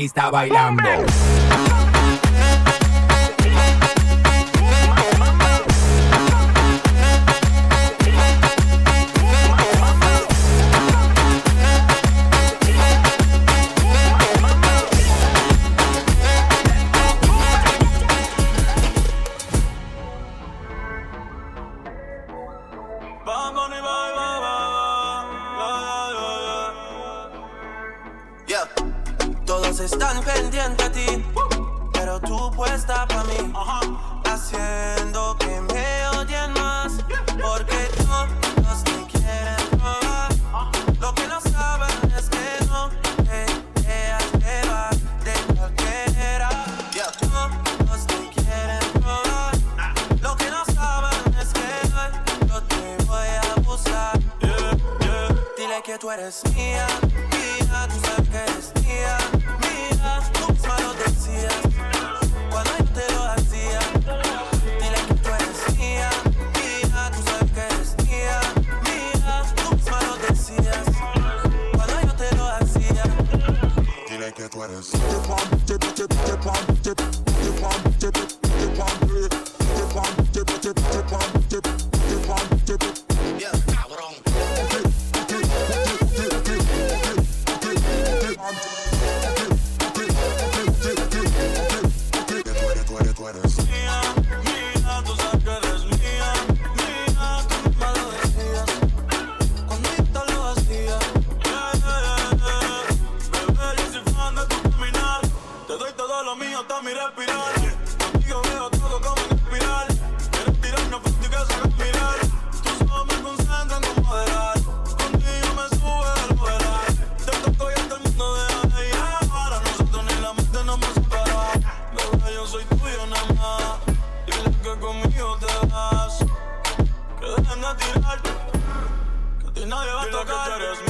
pista bailando. a tirar. Que a ti nadie va a tocar. que tú eres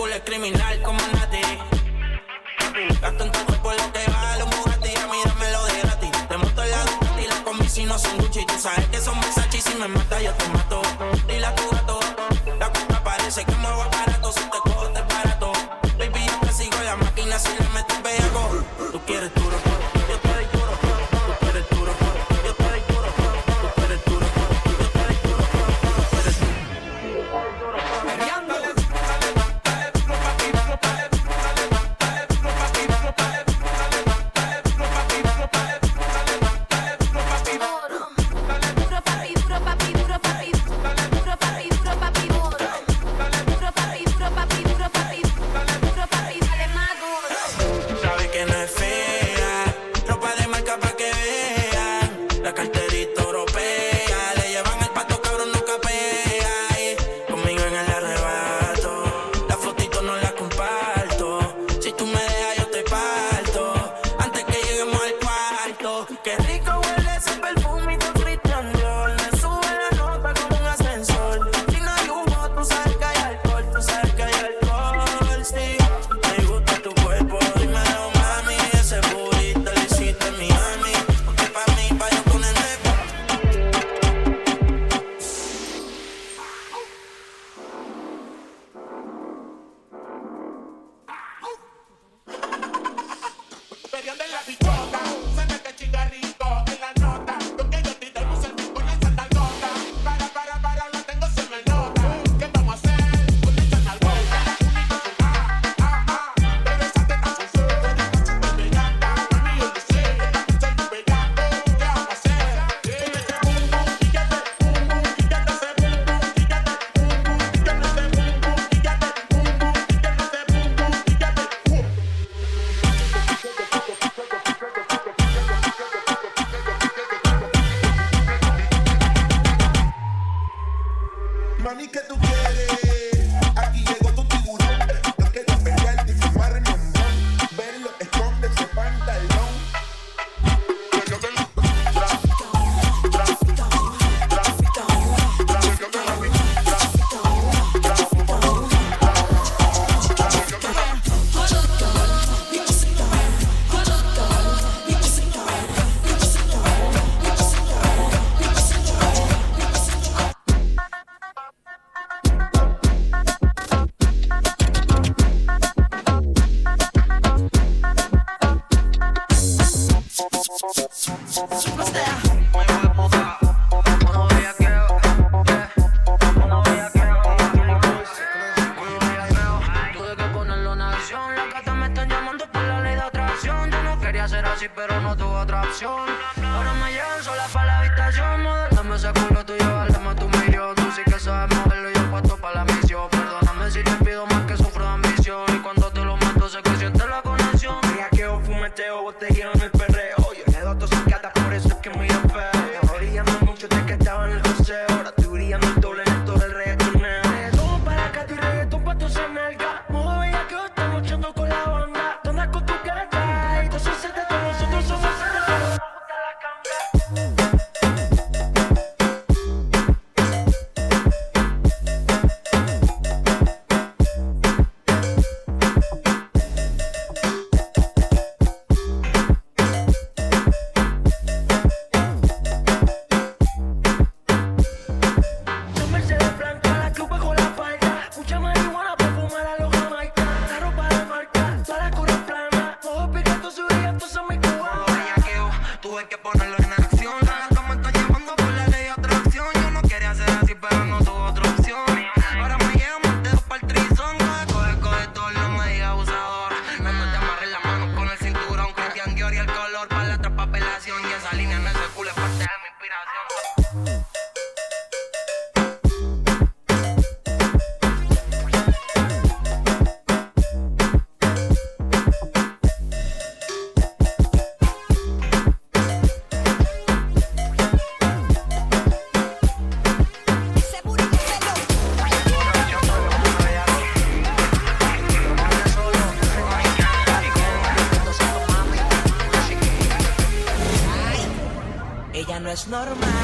culo criminal como Nati. Gasto en tu cuerpo lo que vale un Bugatti, a mí dámelo de gratis. Te monto en la Ducati, la combi si no son Gucci. Tú sabes que son Versace y si me mata yo te mato. Dile a tu gato, la cuenta parece que muevo aparato. Si te cojo te barato. Baby, yo te sigo la máquina si le metes pego. Tú quieres normal.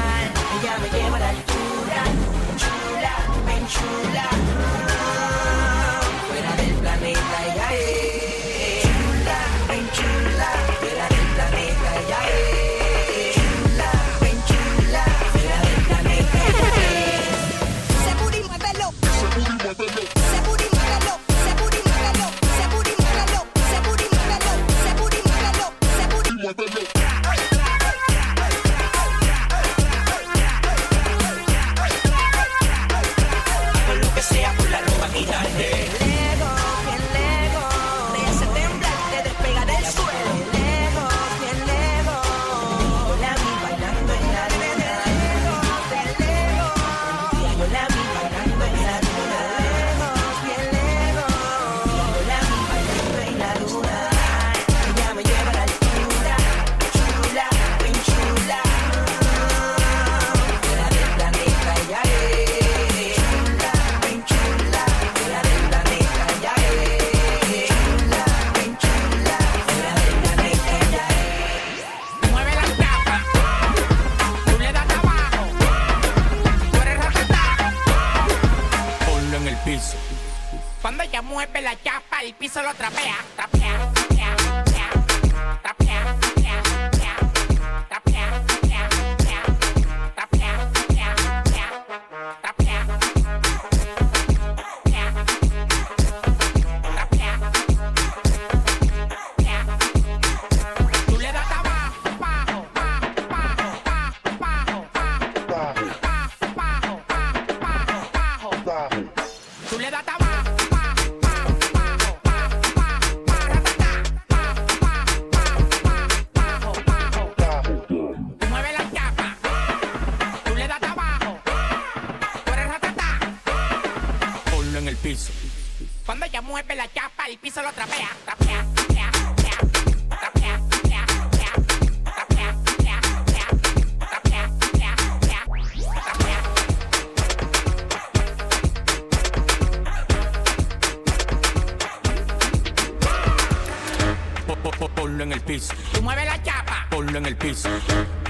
Tú mueves la chapa. Ponlo en el piso.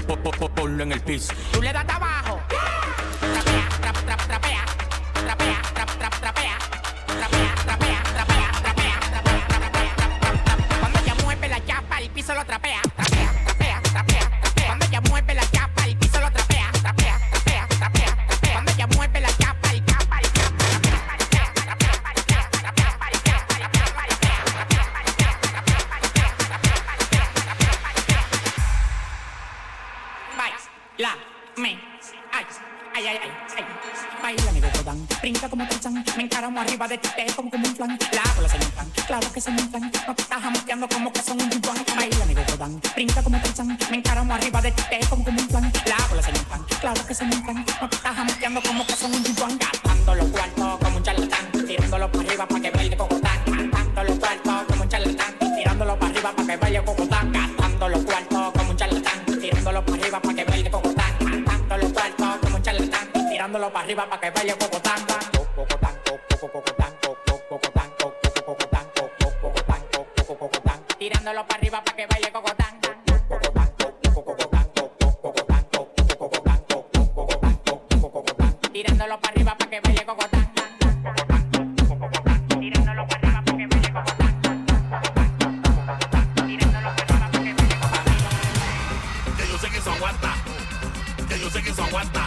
Po, po, po, ponlo en el piso. Tú le das abajo. Trapea, trap, trap, trapea. arriba de ti te como, como un plan. La bola se me inflan, claro que se me inflan. No te estás jamoteando como que son un bubán. Baila mi dan, brinca como Tarzán. Me encaramo arriba de ti te como, como un plan. La bola se me inflan, claro que se me inflan. No te estás jamoteando como que son un bubán. Gastando los cuartos como un charlatán. Tirándolo para arriba para que baile Cocotán. Gastando los cuartos como un charlatán. Tirándolo para arriba para que baile Cocotán. Gastando los cuartos como un charlatán. Tirándolo para arriba para que baile Cocotán. Gastando los cuartos como un charlatán. Tirándolo para arriba para que baile Cocotán. yo sé que eso aguanta.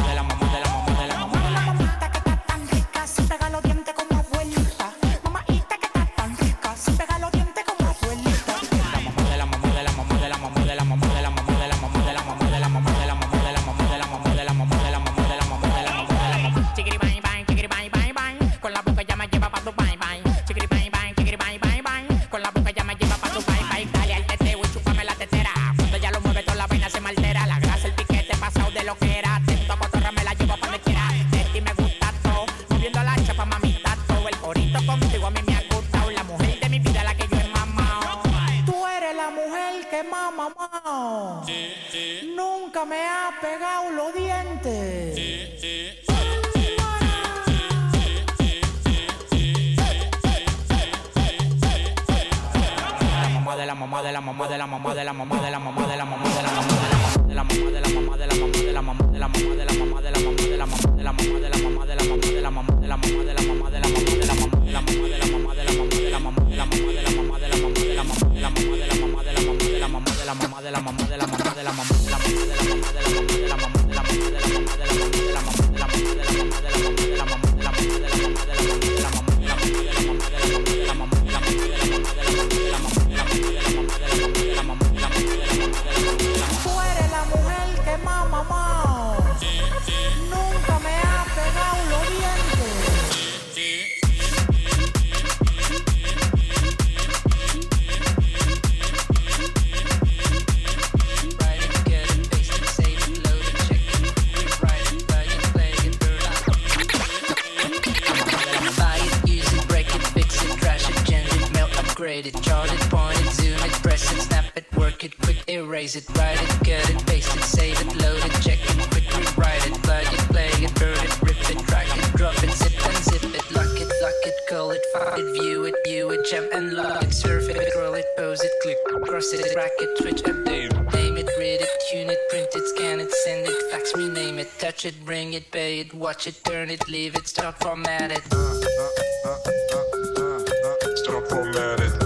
erase it, write it, cut it, paste it, save it, load it, check it, quick write it, plug it, play it, burn it, rip it, drag it, drop it, zip and zip it, lock it, lock it, call it, file it, view it, view it, jump and lock it, surf it, scroll it, pose it, click, cross it, rack it, switch, update, name it, read it, tune it, print it, scan it, send it, fax, rename it, touch it, bring it, pay it, watch it, turn it, leave it, start format it. Uh, uh, uh, stop formatted. Start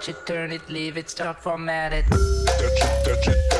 pay it, turn it, leave it, start format it. Touch it, touch it, touch it,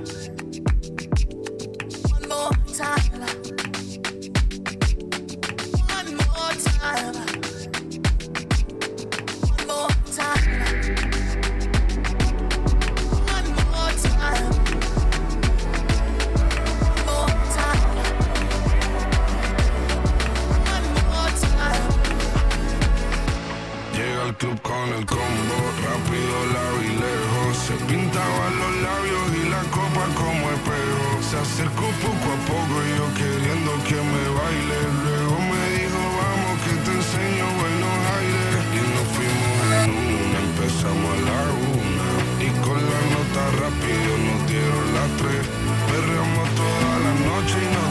acercó poco a poco y yo queriendo que me baile. Luego me dijo vamos que te enseño buenos aires Y nos fuimos en una, empezamos a la una. Y con la nota rápido nos dieron las tres. Perreamos toda la noche y nos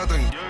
nothing.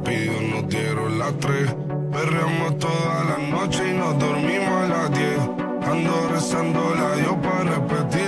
rápido, nos dieron las tres. Perreamos toda la noche y nos dormimos a las 10. Ando rezando la yo para repetir.